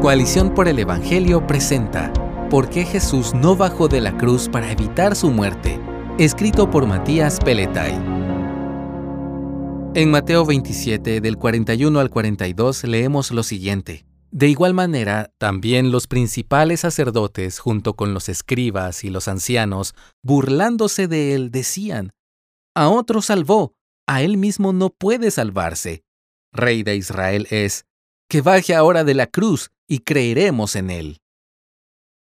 Coalición por el Evangelio presenta ¿Por qué Jesús no bajó de la cruz para evitar su muerte? Escrito por Matías Peletay. En Mateo 27, del 41 al 42, leemos lo siguiente. De igual manera, también los principales sacerdotes, junto con los escribas y los ancianos, burlándose de él, decían, A otro salvó, a él mismo no puede salvarse. Rey de Israel es, que baje ahora de la cruz y creeremos en él.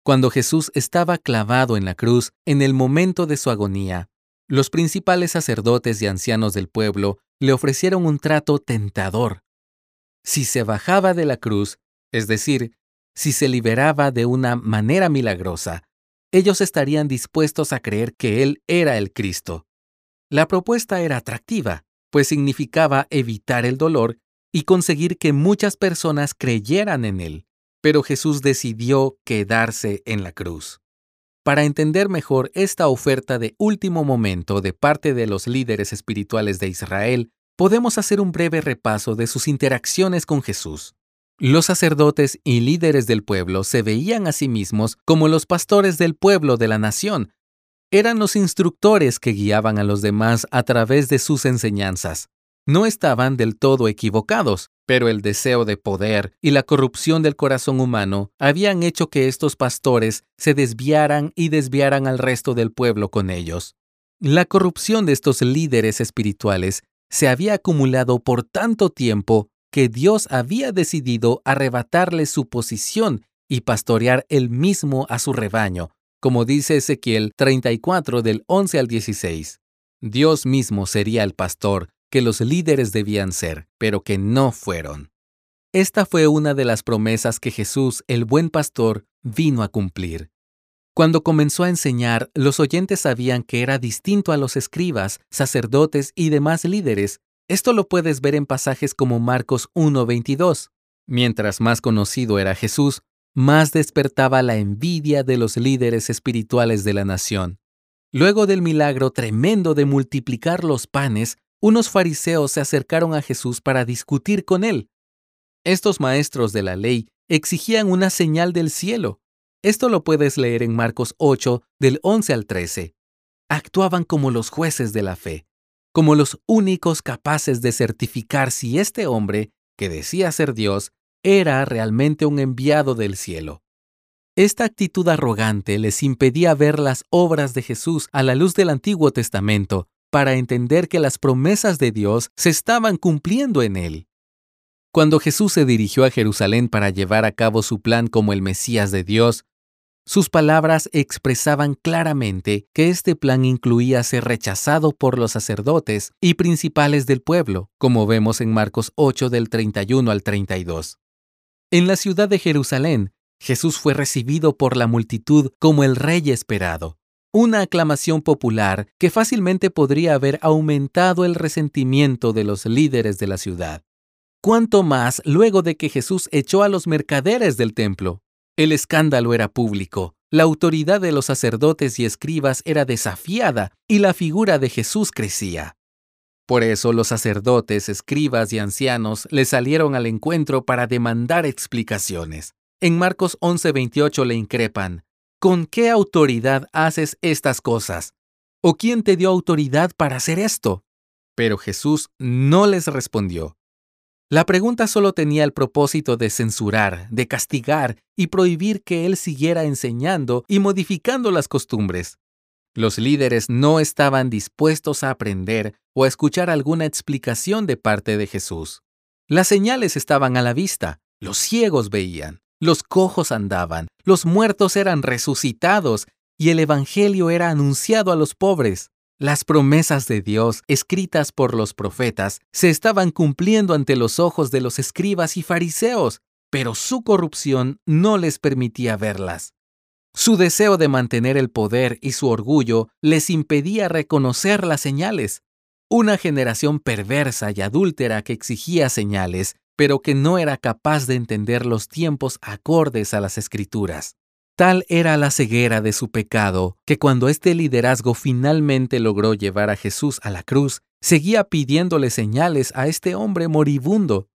Cuando Jesús estaba clavado en la cruz, en el momento de su agonía, los principales sacerdotes y ancianos del pueblo le ofrecieron un trato tentador. Si se bajaba de la cruz, es decir, si se liberaba de una manera milagrosa, ellos estarían dispuestos a creer que Él era el Cristo. La propuesta era atractiva, pues significaba evitar el dolor y conseguir que muchas personas creyeran en Él pero Jesús decidió quedarse en la cruz. Para entender mejor esta oferta de último momento de parte de los líderes espirituales de Israel, podemos hacer un breve repaso de sus interacciones con Jesús. Los sacerdotes y líderes del pueblo se veían a sí mismos como los pastores del pueblo de la nación. Eran los instructores que guiaban a los demás a través de sus enseñanzas. No estaban del todo equivocados, pero el deseo de poder y la corrupción del corazón humano habían hecho que estos pastores se desviaran y desviaran al resto del pueblo con ellos. La corrupción de estos líderes espirituales se había acumulado por tanto tiempo que Dios había decidido arrebatarles su posición y pastorear él mismo a su rebaño, como dice Ezequiel 34 del 11 al 16. Dios mismo sería el pastor que los líderes debían ser, pero que no fueron. Esta fue una de las promesas que Jesús, el buen pastor, vino a cumplir. Cuando comenzó a enseñar, los oyentes sabían que era distinto a los escribas, sacerdotes y demás líderes. Esto lo puedes ver en pasajes como Marcos 1.22. Mientras más conocido era Jesús, más despertaba la envidia de los líderes espirituales de la nación. Luego del milagro tremendo de multiplicar los panes, unos fariseos se acercaron a Jesús para discutir con él. Estos maestros de la ley exigían una señal del cielo. Esto lo puedes leer en Marcos 8, del 11 al 13. Actuaban como los jueces de la fe, como los únicos capaces de certificar si este hombre, que decía ser Dios, era realmente un enviado del cielo. Esta actitud arrogante les impedía ver las obras de Jesús a la luz del Antiguo Testamento para entender que las promesas de Dios se estaban cumpliendo en él. Cuando Jesús se dirigió a Jerusalén para llevar a cabo su plan como el Mesías de Dios, sus palabras expresaban claramente que este plan incluía ser rechazado por los sacerdotes y principales del pueblo, como vemos en Marcos 8 del 31 al 32. En la ciudad de Jerusalén, Jesús fue recibido por la multitud como el rey esperado, una aclamación popular que fácilmente podría haber aumentado el resentimiento de los líderes de la ciudad. Cuanto más luego de que Jesús echó a los mercaderes del templo. El escándalo era público, la autoridad de los sacerdotes y escribas era desafiada y la figura de Jesús crecía. Por eso los sacerdotes, escribas y ancianos le salieron al encuentro para demandar explicaciones. En Marcos 11:28 le increpan, ¿Con qué autoridad haces estas cosas? ¿O quién te dio autoridad para hacer esto? Pero Jesús no les respondió. La pregunta solo tenía el propósito de censurar, de castigar y prohibir que él siguiera enseñando y modificando las costumbres. Los líderes no estaban dispuestos a aprender o a escuchar alguna explicación de parte de Jesús. Las señales estaban a la vista, los ciegos veían, los cojos andaban, los muertos eran resucitados y el Evangelio era anunciado a los pobres. Las promesas de Dios, escritas por los profetas, se estaban cumpliendo ante los ojos de los escribas y fariseos, pero su corrupción no les permitía verlas. Su deseo de mantener el poder y su orgullo les impedía reconocer las señales. Una generación perversa y adúltera que exigía señales pero que no era capaz de entender los tiempos acordes a las escrituras. Tal era la ceguera de su pecado que cuando este liderazgo finalmente logró llevar a Jesús a la cruz, seguía pidiéndole señales a este hombre moribundo.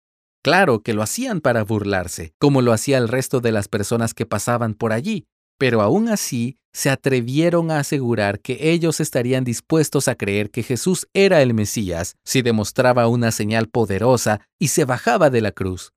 Claro que lo hacían para burlarse, como lo hacía el resto de las personas que pasaban por allí, pero aún así se atrevieron a asegurar que ellos estarían dispuestos a creer que Jesús era el Mesías si demostraba una señal poderosa y se bajaba de la cruz.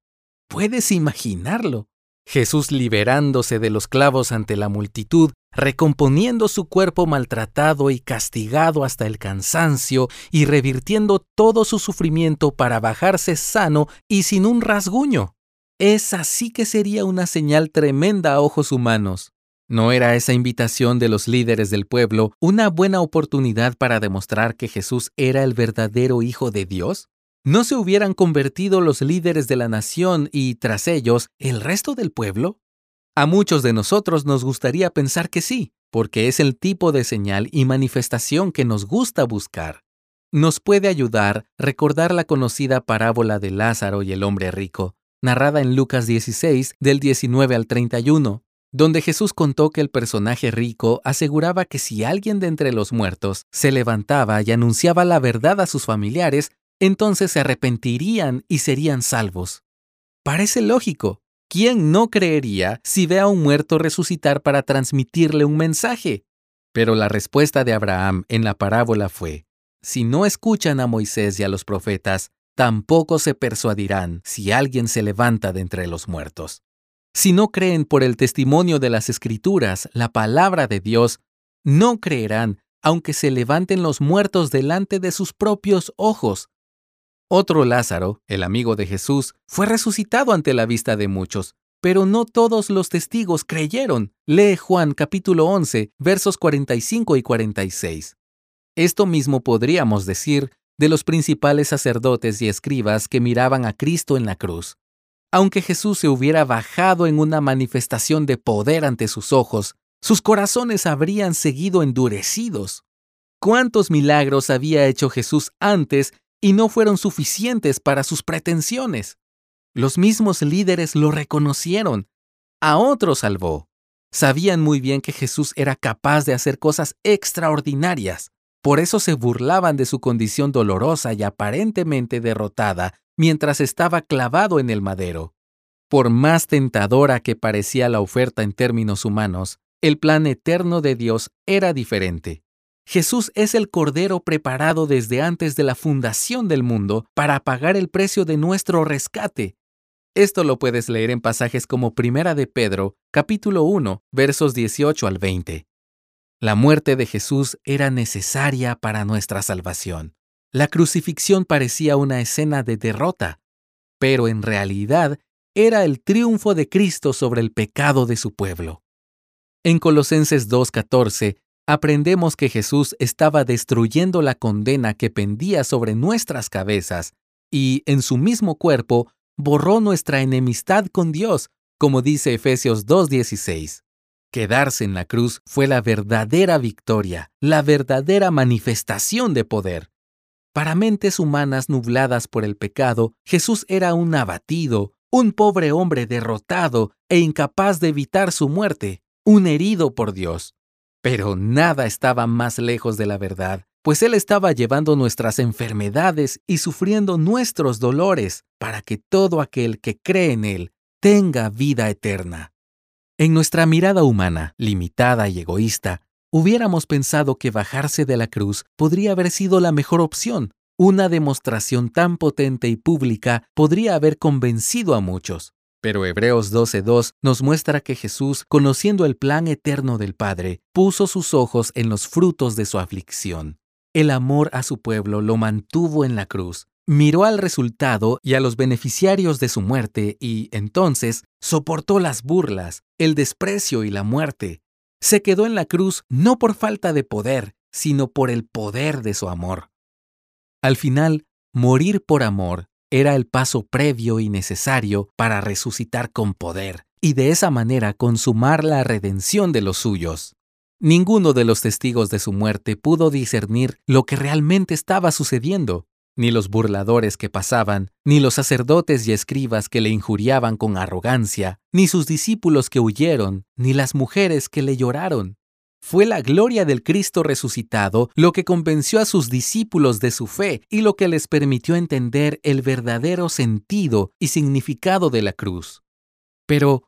¿Puedes imaginarlo? Jesús liberándose de los clavos ante la multitud, recomponiendo su cuerpo maltratado y castigado hasta el cansancio y revirtiendo todo su sufrimiento para bajarse sano y sin un rasguño. Es así que sería una señal tremenda a ojos humanos. ¿No era esa invitación de los líderes del pueblo una buena oportunidad para demostrar que Jesús era el verdadero Hijo de Dios? ¿No se hubieran convertido los líderes de la nación y, tras ellos, el resto del pueblo? A muchos de nosotros nos gustaría pensar que sí, porque es el tipo de señal y manifestación que nos gusta buscar. Nos puede ayudar recordar la conocida parábola de Lázaro y el hombre rico, narrada en Lucas 16 del 19 al 31, donde Jesús contó que el personaje rico aseguraba que si alguien de entre los muertos se levantaba y anunciaba la verdad a sus familiares, entonces se arrepentirían y serían salvos. Parece lógico. ¿Quién no creería si ve a un muerto resucitar para transmitirle un mensaje? Pero la respuesta de Abraham en la parábola fue, si no escuchan a Moisés y a los profetas, tampoco se persuadirán si alguien se levanta de entre los muertos. Si no creen por el testimonio de las Escrituras, la palabra de Dios, no creerán aunque se levanten los muertos delante de sus propios ojos. Otro Lázaro, el amigo de Jesús, fue resucitado ante la vista de muchos, pero no todos los testigos creyeron. Lee Juan capítulo 11, versos 45 y 46. Esto mismo podríamos decir de los principales sacerdotes y escribas que miraban a Cristo en la cruz. Aunque Jesús se hubiera bajado en una manifestación de poder ante sus ojos, sus corazones habrían seguido endurecidos. ¿Cuántos milagros había hecho Jesús antes y no fueron suficientes para sus pretensiones. Los mismos líderes lo reconocieron. A otros salvó. Sabían muy bien que Jesús era capaz de hacer cosas extraordinarias. Por eso se burlaban de su condición dolorosa y aparentemente derrotada mientras estaba clavado en el madero. Por más tentadora que parecía la oferta en términos humanos, el plan eterno de Dios era diferente. Jesús es el Cordero preparado desde antes de la fundación del mundo para pagar el precio de nuestro rescate. Esto lo puedes leer en pasajes como Primera de Pedro, capítulo 1, versos 18 al 20. La muerte de Jesús era necesaria para nuestra salvación. La crucifixión parecía una escena de derrota, pero en realidad era el triunfo de Cristo sobre el pecado de su pueblo. En Colosenses 2.14 aprendemos que Jesús estaba destruyendo la condena que pendía sobre nuestras cabezas y en su mismo cuerpo borró nuestra enemistad con Dios, como dice Efesios 2.16. Quedarse en la cruz fue la verdadera victoria, la verdadera manifestación de poder. Para mentes humanas nubladas por el pecado, Jesús era un abatido, un pobre hombre derrotado e incapaz de evitar su muerte, un herido por Dios. Pero nada estaba más lejos de la verdad, pues Él estaba llevando nuestras enfermedades y sufriendo nuestros dolores para que todo aquel que cree en Él tenga vida eterna. En nuestra mirada humana, limitada y egoísta, hubiéramos pensado que bajarse de la cruz podría haber sido la mejor opción. Una demostración tan potente y pública podría haber convencido a muchos. Pero Hebreos 12.2 nos muestra que Jesús, conociendo el plan eterno del Padre, puso sus ojos en los frutos de su aflicción. El amor a su pueblo lo mantuvo en la cruz, miró al resultado y a los beneficiarios de su muerte y, entonces, soportó las burlas, el desprecio y la muerte. Se quedó en la cruz no por falta de poder, sino por el poder de su amor. Al final, morir por amor era el paso previo y necesario para resucitar con poder y de esa manera consumar la redención de los suyos. Ninguno de los testigos de su muerte pudo discernir lo que realmente estaba sucediendo, ni los burladores que pasaban, ni los sacerdotes y escribas que le injuriaban con arrogancia, ni sus discípulos que huyeron, ni las mujeres que le lloraron. Fue la gloria del Cristo resucitado lo que convenció a sus discípulos de su fe y lo que les permitió entender el verdadero sentido y significado de la cruz. Pero,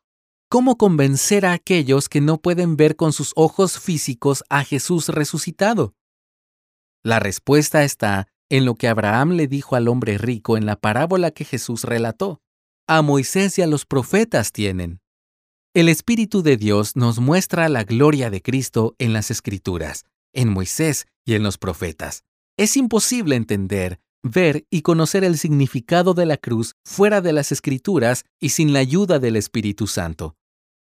¿cómo convencer a aquellos que no pueden ver con sus ojos físicos a Jesús resucitado? La respuesta está en lo que Abraham le dijo al hombre rico en la parábola que Jesús relató. A Moisés y a los profetas tienen. El Espíritu de Dios nos muestra la gloria de Cristo en las Escrituras, en Moisés y en los profetas. Es imposible entender, ver y conocer el significado de la cruz fuera de las Escrituras y sin la ayuda del Espíritu Santo.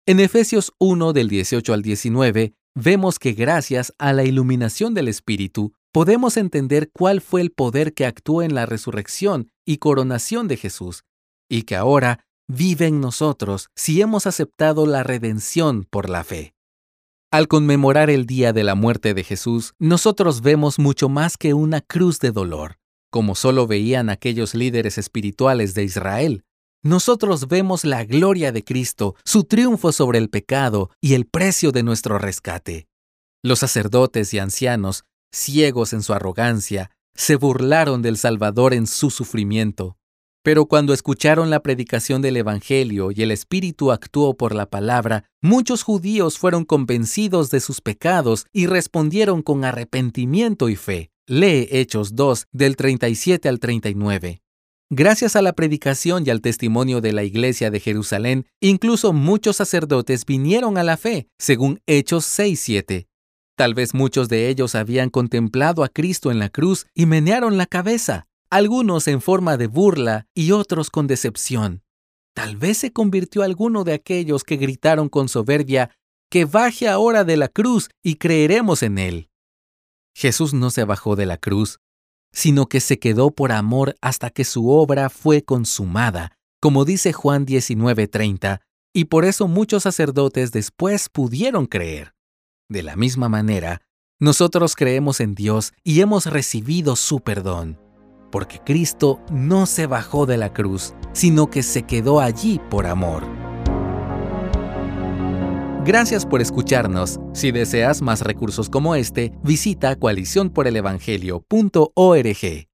En Efesios 1 del 18 al 19 vemos que gracias a la iluminación del Espíritu podemos entender cuál fue el poder que actuó en la resurrección y coronación de Jesús, y que ahora vive en nosotros si hemos aceptado la redención por la fe. Al conmemorar el día de la muerte de Jesús, nosotros vemos mucho más que una cruz de dolor, como solo veían aquellos líderes espirituales de Israel. Nosotros vemos la gloria de Cristo, su triunfo sobre el pecado y el precio de nuestro rescate. Los sacerdotes y ancianos, ciegos en su arrogancia, se burlaron del Salvador en su sufrimiento. Pero cuando escucharon la predicación del Evangelio y el Espíritu actuó por la palabra, muchos judíos fueron convencidos de sus pecados y respondieron con arrepentimiento y fe. Lee Hechos 2 del 37 al 39. Gracias a la predicación y al testimonio de la Iglesia de Jerusalén, incluso muchos sacerdotes vinieron a la fe, según Hechos 6-7. Tal vez muchos de ellos habían contemplado a Cristo en la cruz y menearon la cabeza algunos en forma de burla y otros con decepción. Tal vez se convirtió alguno de aquellos que gritaron con soberbia, que baje ahora de la cruz y creeremos en él. Jesús no se bajó de la cruz, sino que se quedó por amor hasta que su obra fue consumada, como dice Juan 19:30, y por eso muchos sacerdotes después pudieron creer. De la misma manera, nosotros creemos en Dios y hemos recibido su perdón porque Cristo no se bajó de la cruz, sino que se quedó allí por amor. Gracias por escucharnos. Si deseas más recursos como este, visita coaliciónporelevangelio.org.